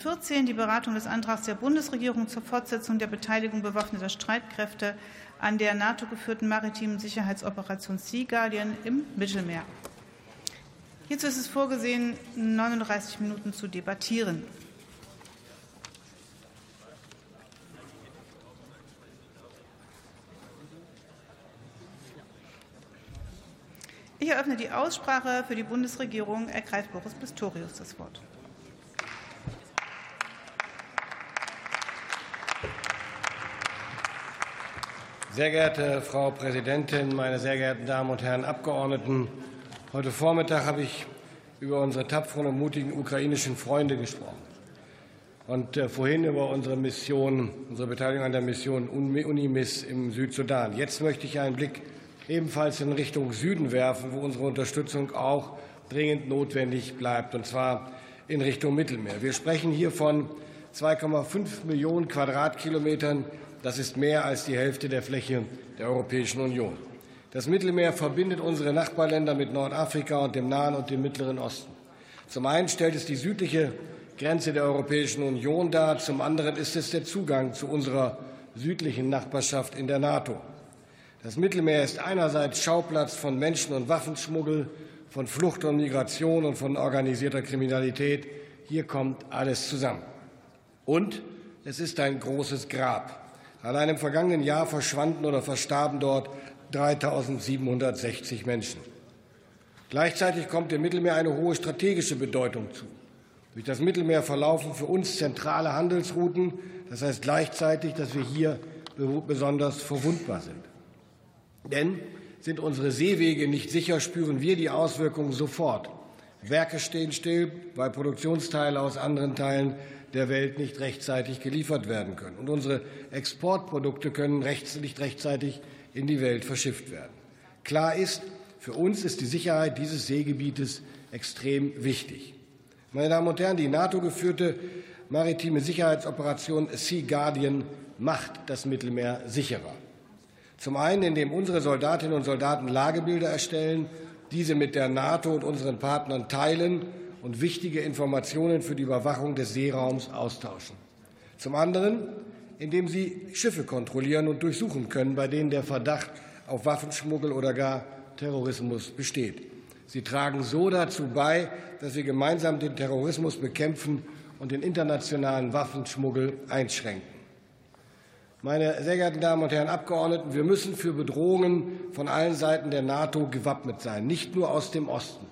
14 die Beratung des Antrags der Bundesregierung zur Fortsetzung der Beteiligung bewaffneter Streitkräfte an der NATO-geführten maritimen Sicherheitsoperation Sea Guardian im Mittelmeer. Hierzu ist es vorgesehen, 39 Minuten zu debattieren. Ich eröffne die Aussprache. Für die Bundesregierung ergreift Boris Pistorius das Wort. Sehr geehrte Frau Präsidentin, meine sehr geehrten Damen und Herren Abgeordneten! Heute Vormittag habe ich über unsere tapferen und mutigen ukrainischen Freunde gesprochen und äh, vorhin über unsere Mission, unsere Beteiligung an der Mission UNIMIS im Südsudan. Jetzt möchte ich einen Blick ebenfalls in Richtung Süden werfen, wo unsere Unterstützung auch dringend notwendig bleibt, und zwar in Richtung Mittelmeer. Wir sprechen hier von 2,5 Millionen Quadratkilometern das ist mehr als die Hälfte der Fläche der Europäischen Union. Das Mittelmeer verbindet unsere Nachbarländer mit Nordafrika und dem Nahen und dem Mittleren Osten. Zum einen stellt es die südliche Grenze der Europäischen Union dar, zum anderen ist es der Zugang zu unserer südlichen Nachbarschaft in der NATO. Das Mittelmeer ist einerseits Schauplatz von Menschen- und Waffenschmuggel, von Flucht und Migration und von organisierter Kriminalität. Hier kommt alles zusammen. Und es ist ein großes Grab. Allein im vergangenen Jahr verschwanden oder verstarben dort 3.760 Menschen. Gleichzeitig kommt dem Mittelmeer eine hohe strategische Bedeutung zu. Durch das Mittelmeer verlaufen für uns zentrale Handelsrouten. Das heißt gleichzeitig, dass wir hier besonders verwundbar sind. Denn sind unsere Seewege nicht sicher, spüren wir die Auswirkungen sofort. Werke stehen still, weil Produktionsteile aus anderen Teilen der Welt nicht rechtzeitig geliefert werden können. Und unsere Exportprodukte können nicht rechtzeitig in die Welt verschifft werden. Klar ist, für uns ist die Sicherheit dieses Seegebietes extrem wichtig. Meine Damen und Herren, die NATO-geführte maritime Sicherheitsoperation Sea Guardian macht das Mittelmeer sicherer. Zum einen, indem unsere Soldatinnen und Soldaten Lagebilder erstellen, diese mit der NATO und unseren Partnern teilen und wichtige Informationen für die Überwachung des Seeraums austauschen. Zum anderen, indem sie Schiffe kontrollieren und durchsuchen können, bei denen der Verdacht auf Waffenschmuggel oder gar Terrorismus besteht. Sie tragen so dazu bei, dass wir gemeinsam den Terrorismus bekämpfen und den internationalen Waffenschmuggel einschränken. Meine sehr geehrten Damen und Herren Abgeordneten, wir müssen für Bedrohungen von allen Seiten der NATO gewappnet sein, nicht nur aus dem Osten.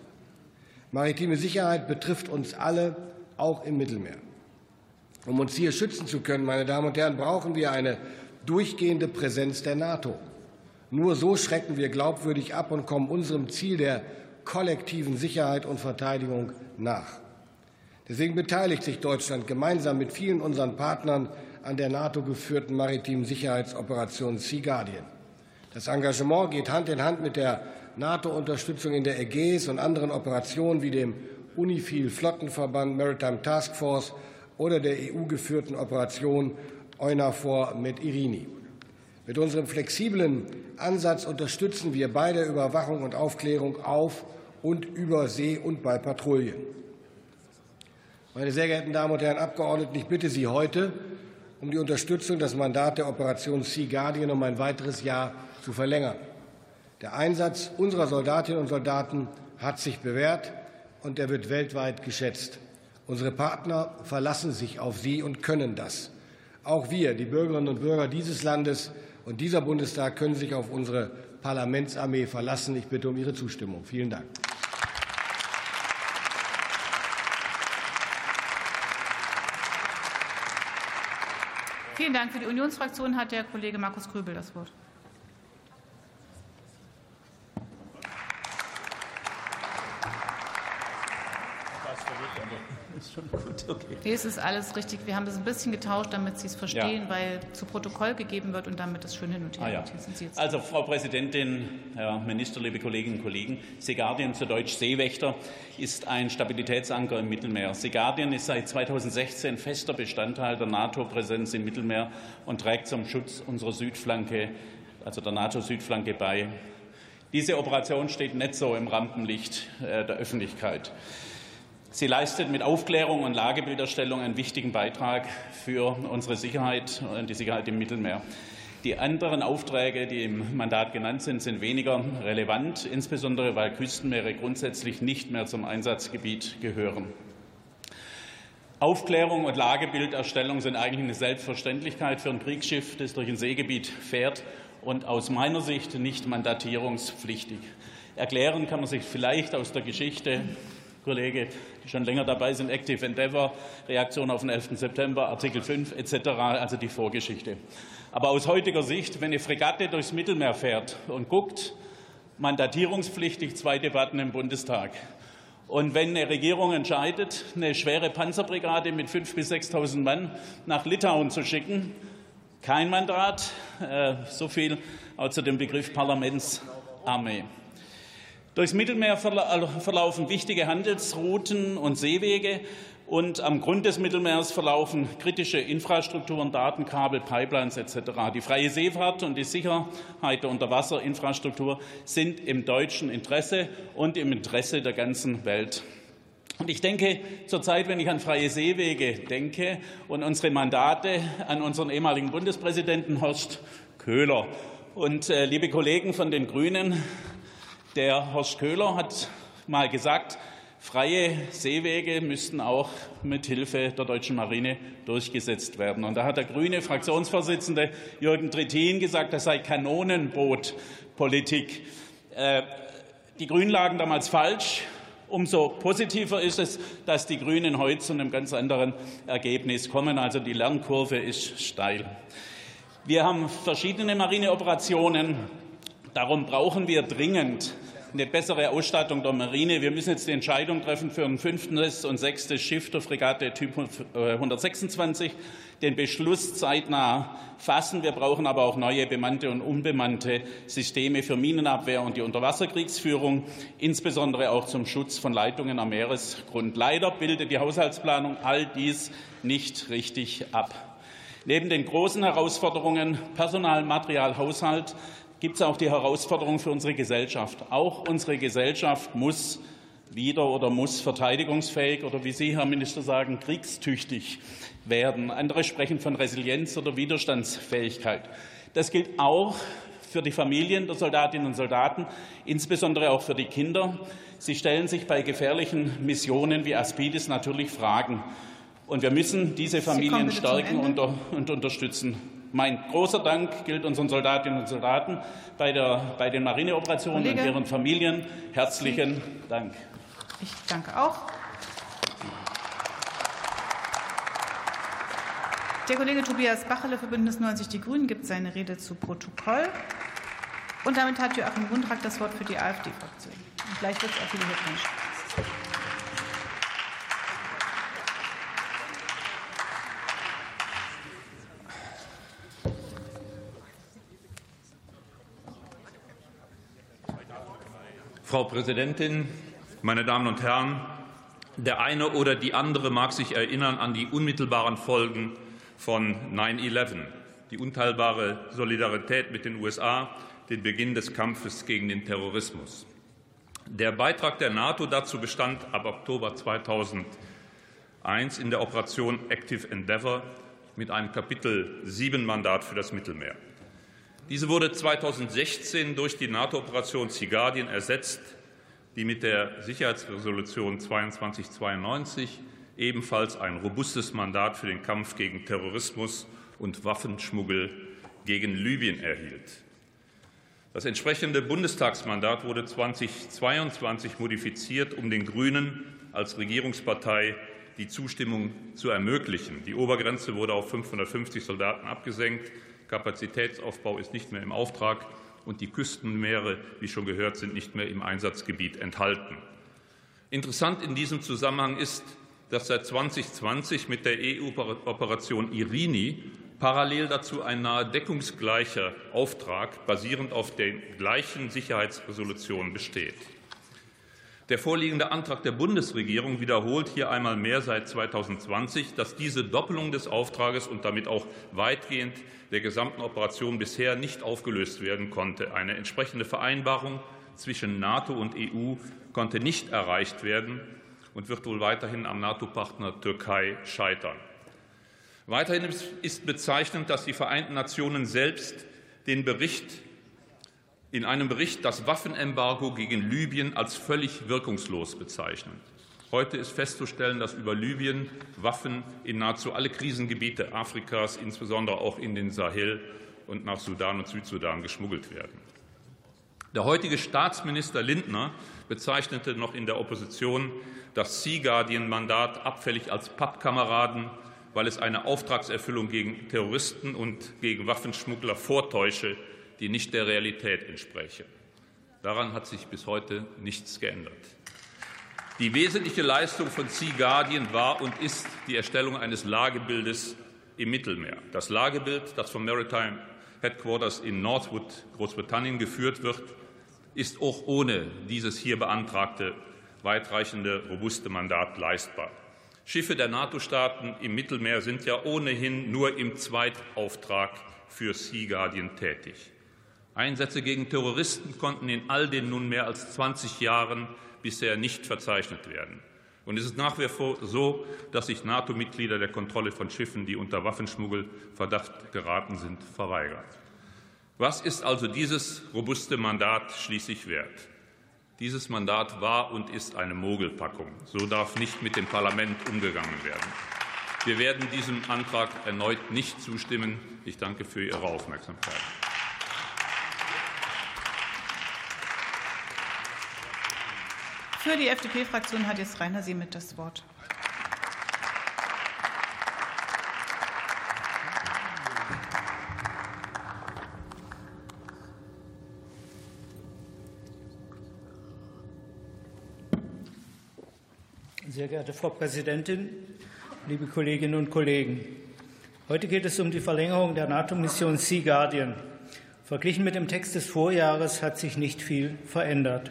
Maritime Sicherheit betrifft uns alle, auch im Mittelmeer. Um uns hier schützen zu können, meine Damen und Herren, brauchen wir eine durchgehende Präsenz der NATO. Nur so schrecken wir glaubwürdig ab und kommen unserem Ziel der kollektiven Sicherheit und Verteidigung nach. Deswegen beteiligt sich Deutschland gemeinsam mit vielen unseren Partnern an der NATO geführten maritimen Sicherheitsoperation Sea Guardian. Das Engagement geht Hand in Hand mit der NATO-Unterstützung in der Ägäis und anderen Operationen wie dem UNIFIL-Flottenverband Maritime Task Force oder der EU-geführten Operation EUNAVFOR mit Irini. Mit unserem flexiblen Ansatz unterstützen wir bei der Überwachung und Aufklärung auf und über See und bei Patrouillen. Meine sehr geehrten Damen und Herren Abgeordneten, ich bitte Sie heute um die Unterstützung, das Mandat der Operation Sea Guardian um ein weiteres Jahr zu verlängern. Der Einsatz unserer Soldatinnen und Soldaten hat sich bewährt, und er wird weltweit geschätzt. Unsere Partner verlassen sich auf sie und können das. Auch wir, die Bürgerinnen und Bürger dieses Landes und dieser Bundestag, können sich auf unsere Parlamentsarmee verlassen. Ich bitte um Ihre Zustimmung. Vielen Dank. Vielen Dank. Für die Unionsfraktion hat der Kollege Markus Grübel das Wort. Okay. Nee, es ist alles richtig. Wir haben das ein bisschen getauscht, damit Sie es verstehen, ja. weil zu Protokoll gegeben wird und damit es schön hin und her. Ah, ja. Also, Frau Präsidentin, Herr Minister, liebe Kolleginnen und Kollegen, Seeguardian, zu Deutsch Seewächter, ist ein Stabilitätsanker im Mittelmeer. Seeguardian ist seit 2016 fester Bestandteil der NATO-Präsenz im Mittelmeer und trägt zum Schutz unserer Südflanke, also der NATO-Südflanke bei. Diese Operation steht nicht so im Rampenlicht äh, der Öffentlichkeit. Sie leistet mit Aufklärung und Lagebilderstellung einen wichtigen Beitrag für unsere Sicherheit und die Sicherheit im Mittelmeer. Die anderen Aufträge, die im Mandat genannt sind, sind weniger relevant, insbesondere weil Küstenmeere grundsätzlich nicht mehr zum Einsatzgebiet gehören. Aufklärung und Lagebilderstellung sind eigentlich eine Selbstverständlichkeit für ein Kriegsschiff, das durch ein Seegebiet fährt und aus meiner Sicht nicht mandatierungspflichtig. Erklären kann man sich vielleicht aus der Geschichte, Kollege, die schon länger dabei sind, Active Endeavour, Reaktion auf den 11. September, Artikel 5 etc., also die Vorgeschichte. Aber aus heutiger Sicht, wenn eine Fregatte durchs Mittelmeer fährt und guckt, mandatierungspflichtig zwei Debatten im Bundestag. Und wenn eine Regierung entscheidet, eine schwere Panzerbrigade mit 5.000 bis 6.000 Mann nach Litauen zu schicken, kein Mandat, äh, so viel zu dem Begriff Parlamentsarmee. Durchs Mittelmeer verlaufen wichtige Handelsrouten und Seewege. Und am Grund des Mittelmeers verlaufen kritische Infrastrukturen, Datenkabel, Pipelines etc. Die freie Seefahrt und die Sicherheit der Unterwasserinfrastruktur sind im deutschen Interesse und im Interesse der ganzen Welt. Und ich denke zurzeit, wenn ich an freie Seewege denke und unsere Mandate an unseren ehemaligen Bundespräsidenten Horst Köhler. Und äh, liebe Kollegen von den Grünen, der Horst Köhler hat mal gesagt, Freie Seewege müssten auch mit Hilfe der deutschen Marine durchgesetzt werden. Und da hat der grüne Fraktionsvorsitzende Jürgen Trittin gesagt, das sei Kanonenbootpolitik. Äh, die Grünen lagen damals falsch. Umso positiver ist es, dass die Grünen heute zu einem ganz anderen Ergebnis kommen. Also die Lernkurve ist steil. Wir haben verschiedene Marineoperationen. Darum brauchen wir dringend eine bessere Ausstattung der Marine. Wir müssen jetzt die Entscheidung treffen für ein fünftes und sechstes Schiff der Fregatte Typ 126, den Beschluss zeitnah fassen. Wir brauchen aber auch neue bemannte und unbemannte Systeme für Minenabwehr und die Unterwasserkriegsführung, insbesondere auch zum Schutz von Leitungen am Meeresgrund. Leider bildet die Haushaltsplanung all dies nicht richtig ab. Neben den großen Herausforderungen Personal, Material, Haushalt gibt es auch die Herausforderung für unsere Gesellschaft. Auch unsere Gesellschaft muss wieder oder muss verteidigungsfähig oder wie Sie, Herr Minister, sagen, kriegstüchtig werden. Andere sprechen von Resilienz oder Widerstandsfähigkeit. Das gilt auch für die Familien der Soldatinnen und Soldaten, insbesondere auch für die Kinder. Sie stellen sich bei gefährlichen Missionen wie Aspidis natürlich Fragen. Und wir müssen diese Familien stärken und unterstützen. Mein großer Dank gilt unseren Soldatinnen und Soldaten bei, der, bei den Marineoperationen Kollege. und ihren Familien. Herzlichen Dank. Ich danke auch. Der Kollege Tobias Bachele für Bündnis 90 Die Grünen gibt seine Rede zu Protokoll. Und damit hat Joachim Wundrak das Wort für die AfD-Fraktion. Gleich wird es auch wieder Glückwunsch. Frau Präsidentin, meine Damen und Herren! Der eine oder die andere mag sich erinnern an die unmittelbaren Folgen von 9-11, die unteilbare Solidarität mit den USA, den Beginn des Kampfes gegen den Terrorismus. Der Beitrag der NATO dazu bestand ab Oktober 2001 in der Operation Active Endeavour mit einem Kapitel 7 Mandat für das Mittelmeer. Diese wurde 2016 durch die NATO-Operation Guardian ersetzt, die mit der Sicherheitsresolution 2292 ebenfalls ein robustes Mandat für den Kampf gegen Terrorismus und Waffenschmuggel gegen Libyen erhielt. Das entsprechende Bundestagsmandat wurde 2022 modifiziert, um den Grünen als Regierungspartei die Zustimmung zu ermöglichen. Die Obergrenze wurde auf 550 Soldaten abgesenkt. Kapazitätsaufbau ist nicht mehr im Auftrag und die Küstenmeere, wie schon gehört, sind nicht mehr im Einsatzgebiet enthalten. Interessant in diesem Zusammenhang ist, dass seit 2020 mit der EU-Operation Irini parallel dazu ein nahe deckungsgleicher Auftrag basierend auf den gleichen Sicherheitsresolutionen besteht. Der vorliegende Antrag der Bundesregierung wiederholt hier einmal mehr seit 2020, dass diese Doppelung des Auftrages und damit auch weitgehend der gesamten Operation bisher nicht aufgelöst werden konnte. Eine entsprechende Vereinbarung zwischen NATO und EU konnte nicht erreicht werden. und wird wohl weiterhin am NATO-Partner Türkei scheitern. Weiterhin ist bezeichnend, dass die Vereinten Nationen selbst den Bericht in einem Bericht das Waffenembargo gegen Libyen als völlig wirkungslos bezeichnen. Heute ist festzustellen, dass über Libyen Waffen in nahezu alle Krisengebiete Afrikas, insbesondere auch in den Sahel und nach Sudan und Südsudan geschmuggelt werden. Der heutige Staatsminister Lindner bezeichnete noch in der Opposition das Sea Guardian-Mandat abfällig als Pappkameraden, weil es eine Auftragserfüllung gegen Terroristen und gegen Waffenschmuggler vortäusche, die nicht der Realität entspräche. Daran hat sich bis heute nichts geändert. Die wesentliche Leistung von Sea Guardian war und ist die Erstellung eines Lagebildes im Mittelmeer. Das Lagebild, das vom Maritime Headquarters in Northwood, Großbritannien, geführt wird, ist auch ohne dieses hier beantragte weitreichende, robuste Mandat leistbar. Schiffe der NATO-Staaten im Mittelmeer sind ja ohnehin nur im Zweitauftrag für Sea Guardian tätig. Einsätze gegen Terroristen konnten in all den nun mehr als 20 Jahren bisher nicht verzeichnet werden. Und es ist nach wie vor so, dass sich NATO-Mitglieder der Kontrolle von Schiffen, die unter Waffenschmuggelverdacht geraten sind, verweigern. Was ist also dieses robuste Mandat schließlich wert? Dieses Mandat war und ist eine Mogelpackung. So darf nicht mit dem Parlament umgegangen werden. Wir werden diesem Antrag erneut nicht zustimmen. Ich danke für Ihre Aufmerksamkeit. Für die FDP-Fraktion hat jetzt Rainer Siemit das Wort. Sehr geehrte Frau Präsidentin, liebe Kolleginnen und Kollegen! Heute geht es um die Verlängerung der NATO-Mission Sea Guardian. Verglichen mit dem Text des Vorjahres hat sich nicht viel verändert.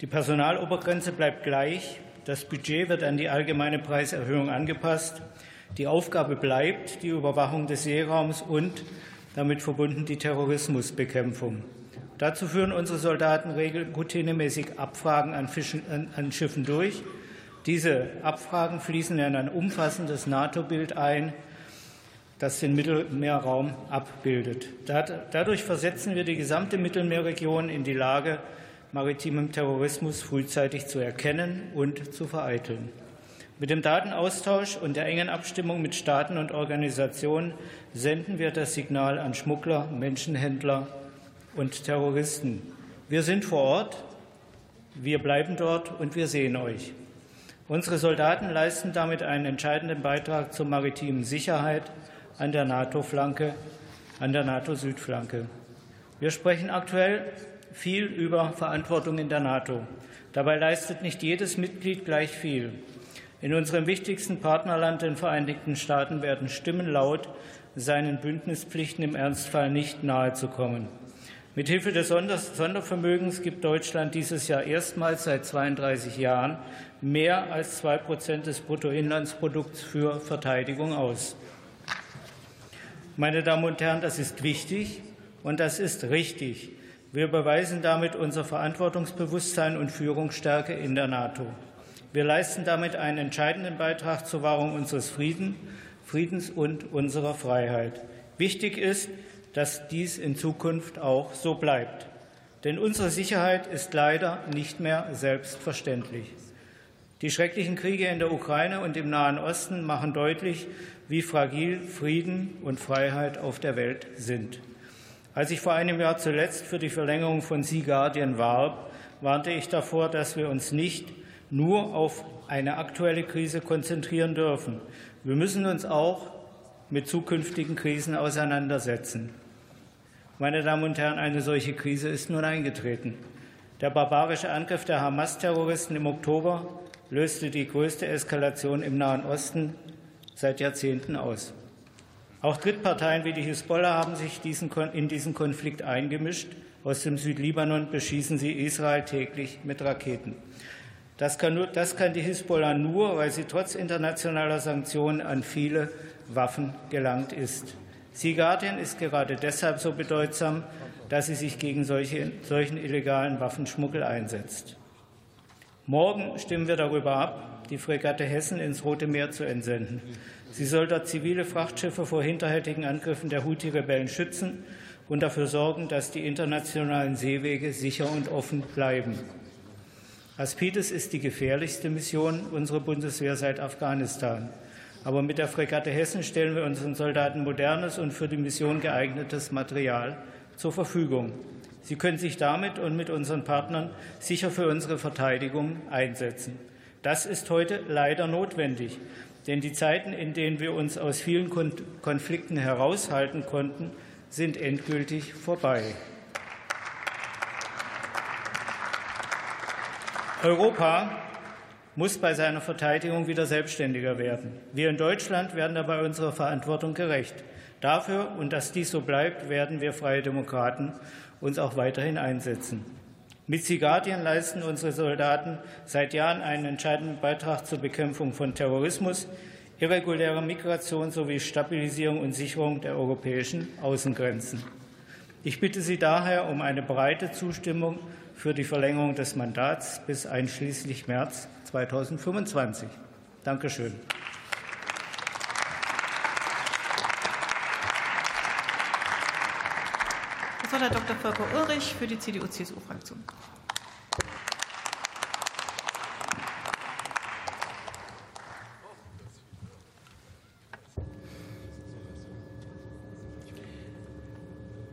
Die Personalobergrenze bleibt gleich. Das Budget wird an die allgemeine Preiserhöhung angepasst. Die Aufgabe bleibt die Überwachung des Seeraums und damit verbunden die Terrorismusbekämpfung. Dazu führen unsere Soldaten routinemäßig Abfragen an, Fischen, an, Schiffen durch. Diese Abfragen fließen in ein umfassendes NATO-Bild ein, das den Mittelmeerraum abbildet. Dadurch versetzen wir die gesamte Mittelmeerregion in die Lage, maritimem Terrorismus frühzeitig zu erkennen und zu vereiteln. Mit dem Datenaustausch und der engen Abstimmung mit Staaten und Organisationen senden wir das Signal an Schmuggler, Menschenhändler und Terroristen. Wir sind vor Ort, wir bleiben dort und wir sehen euch. Unsere Soldaten leisten damit einen entscheidenden Beitrag zur maritimen Sicherheit an der NATO-Flanke, an der NATO-Südflanke. Wir sprechen aktuell viel über Verantwortung in der NATO. Dabei leistet nicht jedes Mitglied gleich viel. In unserem wichtigsten Partnerland, den Vereinigten Staaten, werden Stimmen laut, seinen Bündnispflichten im Ernstfall nicht nahezukommen. Mithilfe des Sondervermögens gibt Deutschland dieses Jahr erstmals seit 32 Jahren mehr als zwei Prozent des Bruttoinlandsprodukts für Verteidigung aus. Meine Damen und Herren, das ist wichtig und das ist richtig. Wir beweisen damit unser Verantwortungsbewusstsein und Führungsstärke in der NATO. Wir leisten damit einen entscheidenden Beitrag zur Wahrung unseres Frieden, Friedens und unserer Freiheit. Wichtig ist, dass dies in Zukunft auch so bleibt. Denn unsere Sicherheit ist leider nicht mehr selbstverständlich. Die schrecklichen Kriege in der Ukraine und im Nahen Osten machen deutlich, wie fragil Frieden und Freiheit auf der Welt sind. Als ich vor einem Jahr zuletzt für die Verlängerung von Sea Guardian warb, warnte ich davor, dass wir uns nicht nur auf eine aktuelle Krise konzentrieren dürfen. Wir müssen uns auch mit zukünftigen Krisen auseinandersetzen. Meine Damen und Herren, eine solche Krise ist nun eingetreten. Der barbarische Angriff der Hamas-Terroristen im Oktober löste die größte Eskalation im Nahen Osten seit Jahrzehnten aus. Auch Drittparteien wie die Hisbollah haben sich in diesen Konflikt eingemischt. Aus dem Südlibanon beschießen sie Israel täglich mit Raketen. Das kann, nur, das kann die Hisbollah nur, weil sie trotz internationaler Sanktionen an viele Waffen gelangt ist. Sea Guardian ist gerade deshalb so bedeutsam, dass sie sich gegen solche, solchen illegalen Waffenschmuggel einsetzt. Morgen stimmen wir darüber ab, die Fregatte Hessen ins Rote Meer zu entsenden. Sie soll dort zivile Frachtschiffe vor hinterhältigen Angriffen der Houthi-Rebellen schützen und dafür sorgen, dass die internationalen Seewege sicher und offen bleiben. Aspides ist die gefährlichste Mission unserer Bundeswehr seit Afghanistan. Aber mit der Fregatte Hessen stellen wir unseren Soldaten modernes und für die Mission geeignetes Material zur Verfügung. Sie können sich damit und mit unseren Partnern sicher für unsere Verteidigung einsetzen. Das ist heute leider notwendig, denn die Zeiten, in denen wir uns aus vielen Konflikten heraushalten konnten, sind endgültig vorbei. Europa muss bei seiner Verteidigung wieder selbstständiger werden. Wir in Deutschland werden dabei unserer Verantwortung gerecht. Dafür und dass dies so bleibt, werden wir Freie Demokraten uns auch weiterhin einsetzen. Mit Sea Guardian leisten unsere Soldaten seit Jahren einen entscheidenden Beitrag zur Bekämpfung von Terrorismus, irregulärer Migration sowie Stabilisierung und Sicherung der europäischen Außengrenzen. Ich bitte Sie daher um eine breite Zustimmung für die Verlängerung des Mandats bis einschließlich März 2025. Danke hat Dr. Volker Ulrich für die CDU-CSU-Fraktion.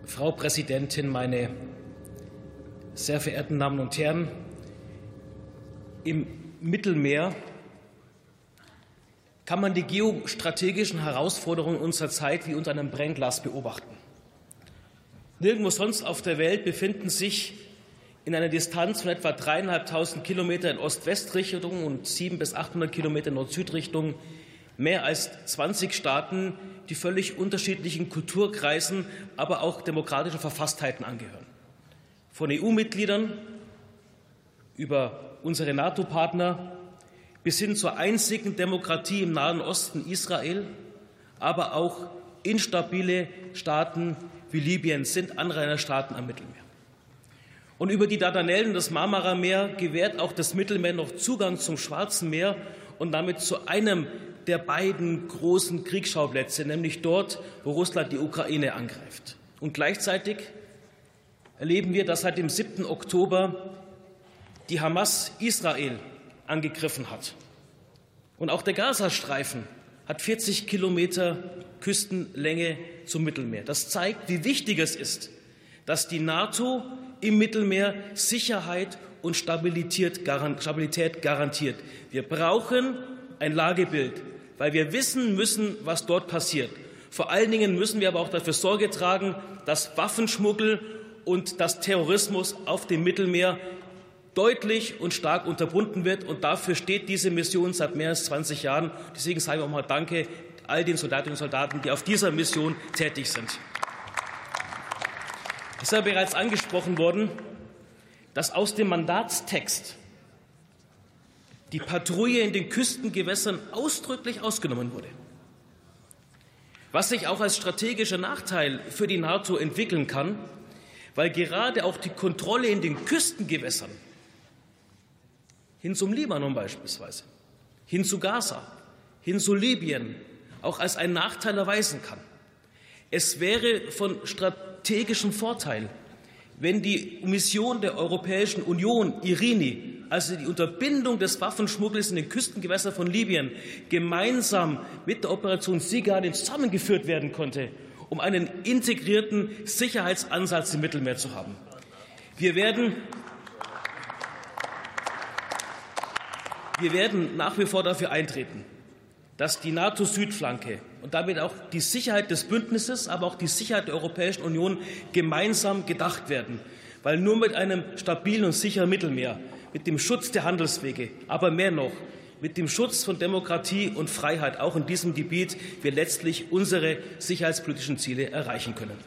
Frau Präsidentin, meine sehr verehrten Damen und Herren! Im Mittelmeer kann man die geostrategischen Herausforderungen unserer Zeit wie unter einem Brennglas beobachten. Nirgendwo sonst auf der Welt befinden sich in einer Distanz von etwa dreieinhalbtausend Kilometer in Ost-West-Richtung und sieben bis 800 Kilometer in Nord-Süd-Richtung mehr als 20 Staaten, die völlig unterschiedlichen Kulturkreisen, aber auch demokratischen Verfasstheiten angehören. Von EU-Mitgliedern über unsere NATO-Partner bis hin zur einzigen Demokratie im Nahen Osten Israel, aber auch instabile Staaten wie Libyen sind Anrainerstaaten am Mittelmeer. Und über die Dardanellen und das Marmara-Meer gewährt auch das Mittelmeer noch Zugang zum Schwarzen Meer und damit zu einem der beiden großen Kriegsschauplätze, nämlich dort, wo Russland die Ukraine angreift. Und gleichzeitig erleben wir, dass seit dem 7. Oktober die Hamas Israel angegriffen hat. Und auch der Gazastreifen hat 40 Kilometer Küstenlänge zum Mittelmeer. Das zeigt, wie wichtig es ist, dass die NATO im Mittelmeer Sicherheit und Stabilität garantiert. Wir brauchen ein Lagebild, weil wir wissen müssen, was dort passiert. Vor allen Dingen müssen wir aber auch dafür Sorge tragen, dass Waffenschmuggel und dass Terrorismus auf dem Mittelmeer deutlich und stark unterbunden wird. Und dafür steht diese Mission seit mehr als 20 Jahren. Deswegen sage ich auch mal Danke all den Soldatinnen und Soldaten, die auf dieser Mission tätig sind. Es ist ja bereits angesprochen worden, dass aus dem Mandatstext die Patrouille in den Küstengewässern ausdrücklich ausgenommen wurde. Was sich auch als strategischer Nachteil für die NATO entwickeln kann, weil gerade auch die Kontrolle in den Küstengewässern hin zum Libanon beispielsweise, hin zu Gaza, hin zu Libyen auch als einen Nachteil erweisen kann. Es wäre von strategischem Vorteil, wenn die Mission der Europäischen Union, Irini, also die Unterbindung des Waffenschmuggels in den Küstengewässern von Libyen, gemeinsam mit der Operation Sea Guardian zusammengeführt werden konnte, um einen integrierten Sicherheitsansatz im Mittelmeer zu haben. Wir werden, wir werden nach wie vor dafür eintreten, dass die NATO-Südflanke und damit auch die Sicherheit des Bündnisses, aber auch die Sicherheit der Europäischen Union gemeinsam gedacht werden. Weil nur mit einem stabilen und sicheren Mittelmeer, mit dem Schutz der Handelswege, aber mehr noch, mit dem Schutz von Demokratie und Freiheit auch in diesem Gebiet wir letztlich unsere sicherheitspolitischen Ziele erreichen können.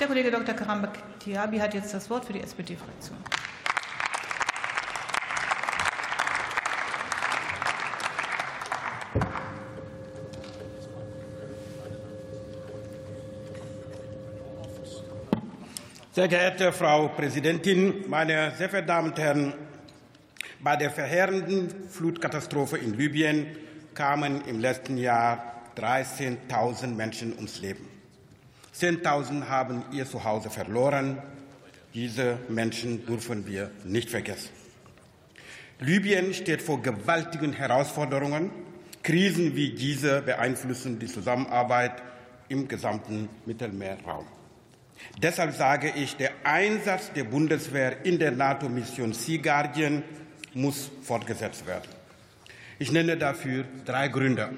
Der Kollege Dr. Karambak-Tiabi hat jetzt das Wort für die SPD-Fraktion. Sehr geehrte Frau Präsidentin, meine sehr verehrten Damen und Herren! Bei der verheerenden Flutkatastrophe in Libyen kamen im letzten Jahr 13.000 Menschen ums Leben. 10.000 haben ihr Zuhause verloren. Diese Menschen dürfen wir nicht vergessen. Libyen steht vor gewaltigen Herausforderungen. Krisen wie diese beeinflussen die Zusammenarbeit im gesamten Mittelmeerraum. Deshalb sage ich, der Einsatz der Bundeswehr in der NATO-Mission Sea Guardian muss fortgesetzt werden. Ich nenne dafür drei Gründe.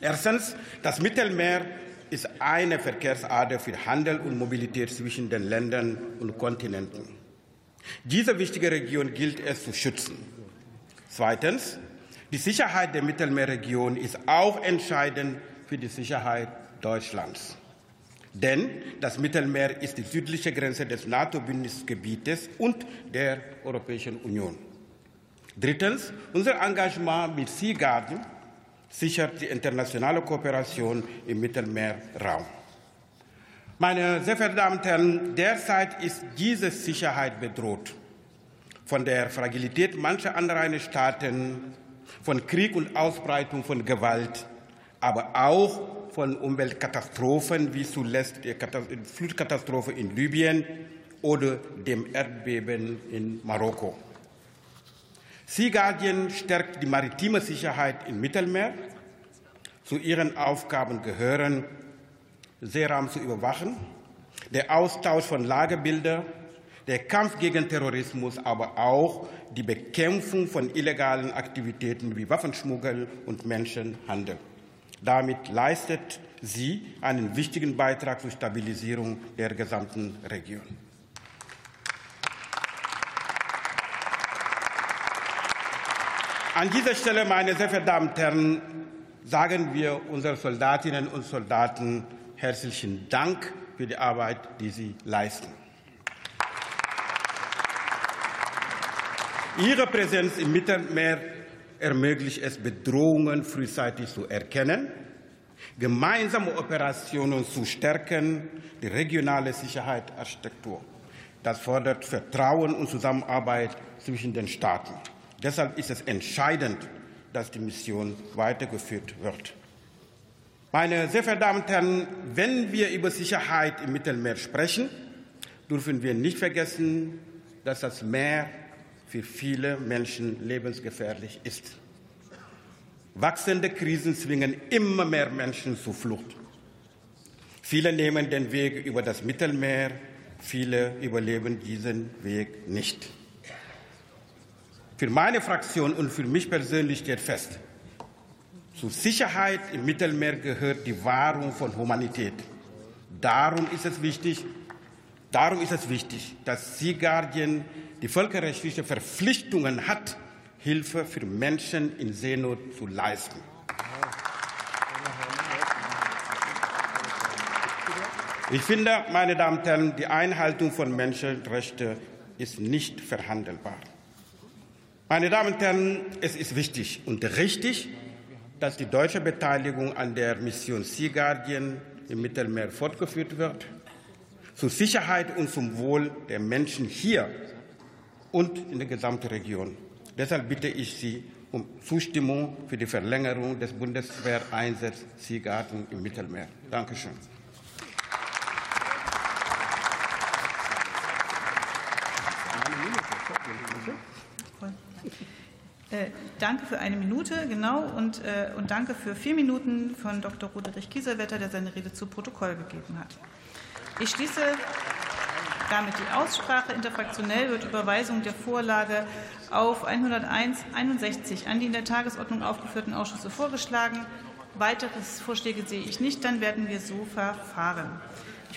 Erstens, das Mittelmeer ist eine Verkehrsader für Handel und Mobilität zwischen den Ländern und Kontinenten. Diese wichtige Region gilt es zu schützen. Zweitens, die Sicherheit der Mittelmeerregion ist auch entscheidend für die Sicherheit Deutschlands. Denn das Mittelmeer ist die südliche Grenze des NATO-Bündnisgebietes und der Europäischen Union. Drittens, unser Engagement mit Sea Guardian sichert die internationale Kooperation im Mittelmeerraum. Meine sehr verehrten Damen und Herren, derzeit ist diese Sicherheit bedroht von der Fragilität mancher Anrainestaaten, von Krieg und Ausbreitung von Gewalt, aber auch von Umweltkatastrophen wie zuletzt die Flutkatastrophe in Libyen oder dem Erdbeben in Marokko. Sea Guardian stärkt die maritime Sicherheit im Mittelmeer. Zu ihren Aufgaben gehören, Seeraum zu überwachen, der Austausch von Lagebildern, der Kampf gegen Terrorismus, aber auch die Bekämpfung von illegalen Aktivitäten wie Waffenschmuggel und Menschenhandel. Damit leistet sie einen wichtigen Beitrag zur Stabilisierung der gesamten Region. An dieser Stelle, meine sehr verehrten Damen und Herren, sagen wir unseren Soldatinnen und Soldaten herzlichen Dank für die Arbeit, die sie leisten. Ihre Präsenz im Mittelmeer ermöglicht es, Bedrohungen frühzeitig zu erkennen, gemeinsame Operationen zu stärken, die regionale Sicherheitsarchitektur. Das fordert Vertrauen und Zusammenarbeit zwischen den Staaten. Deshalb ist es entscheidend, dass die Mission weitergeführt wird. Meine sehr verehrten Damen und Herren, wenn wir über Sicherheit im Mittelmeer sprechen, dürfen wir nicht vergessen, dass das Meer für viele Menschen lebensgefährlich ist. Wachsende Krisen zwingen immer mehr Menschen zur Flucht. Viele nehmen den Weg über das Mittelmeer, viele überleben diesen Weg nicht. Für meine Fraktion und für mich persönlich steht fest, zur Sicherheit im Mittelmeer gehört die Wahrung von Humanität. Darum ist es wichtig, darum ist es wichtig, dass Sea Guardian die völkerrechtliche Verpflichtungen hat, Hilfe für Menschen in Seenot zu leisten. Ich finde, meine Damen und Herren, die Einhaltung von Menschenrechten ist nicht verhandelbar. Meine Damen und Herren, es ist wichtig und richtig, dass die deutsche Beteiligung an der Mission Sea Guardian im Mittelmeer fortgeführt wird, zur Sicherheit und zum Wohl der Menschen hier und in der gesamten Region. Deshalb bitte ich Sie um Zustimmung für die Verlängerung des Bundeswehreinsatzes Sea Guardian im Mittelmeer. Dankeschön. Äh, danke für eine Minute, genau, und, äh, und danke für vier Minuten von Dr. Roderich Kieselwetter, der seine Rede zu Protokoll gegeben hat. Ich schließe damit die Aussprache. Interfraktionell wird Überweisung der Vorlage auf 101.61 an die in der Tagesordnung aufgeführten Ausschüsse vorgeschlagen. Weitere Vorschläge sehe ich nicht. Dann werden wir so verfahren.